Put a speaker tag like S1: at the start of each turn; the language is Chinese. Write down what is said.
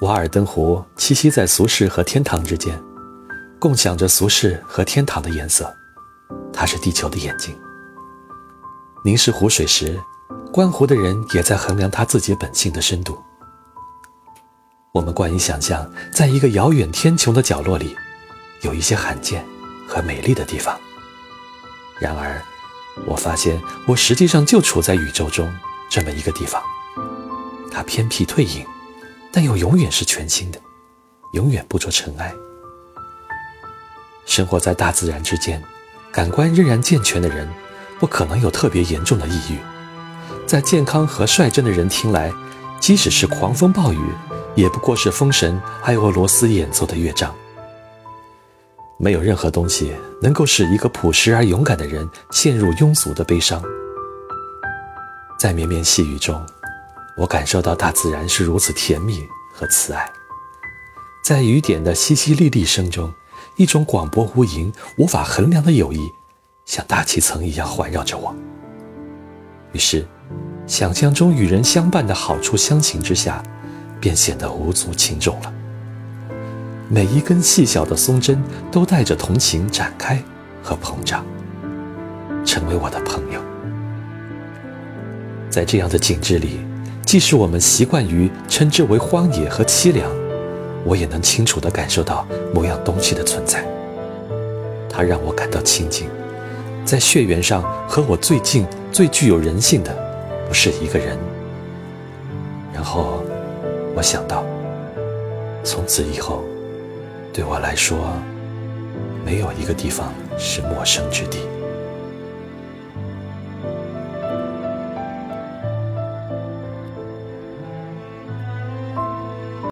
S1: 瓦尔登湖栖息在俗世和天堂之间，共享着俗世和天堂的颜色。它是地球的眼睛。凝视湖水时，观湖的人也在衡量他自己本性的深度。我们惯于想象，在一个遥远天穹的角落里，有一些罕见和美丽的地方。然而，我发现我实际上就处在宇宙中这么一个地方。它偏僻退隐。但又永远是全新的，永远不着尘埃。生活在大自然之间，感官仍然健全的人，不可能有特别严重的抑郁。在健康和率真的人听来，即使是狂风暴雨，也不过是风神埃俄罗斯演奏的乐章。没有任何东西能够使一个朴实而勇敢的人陷入庸俗的悲伤。在绵绵细雨中。我感受到大自然是如此甜蜜和慈爱，在雨点的淅淅沥沥声中，一种广博无垠、无法衡量的友谊，像大气层一样环绕着我。于是，想象中与人相伴的好处相形之下，便显得无足轻重了。每一根细小的松针都带着同情展开和膨胀，成为我的朋友。在这样的景致里。即使我们习惯于称之为荒野和凄凉，我也能清楚地感受到某样东西的存在。它让我感到亲近，在血缘上和我最近、最具有人性的，不是一个人。然后，我想到，从此以后，对我来说，没有一个地方是陌生之地。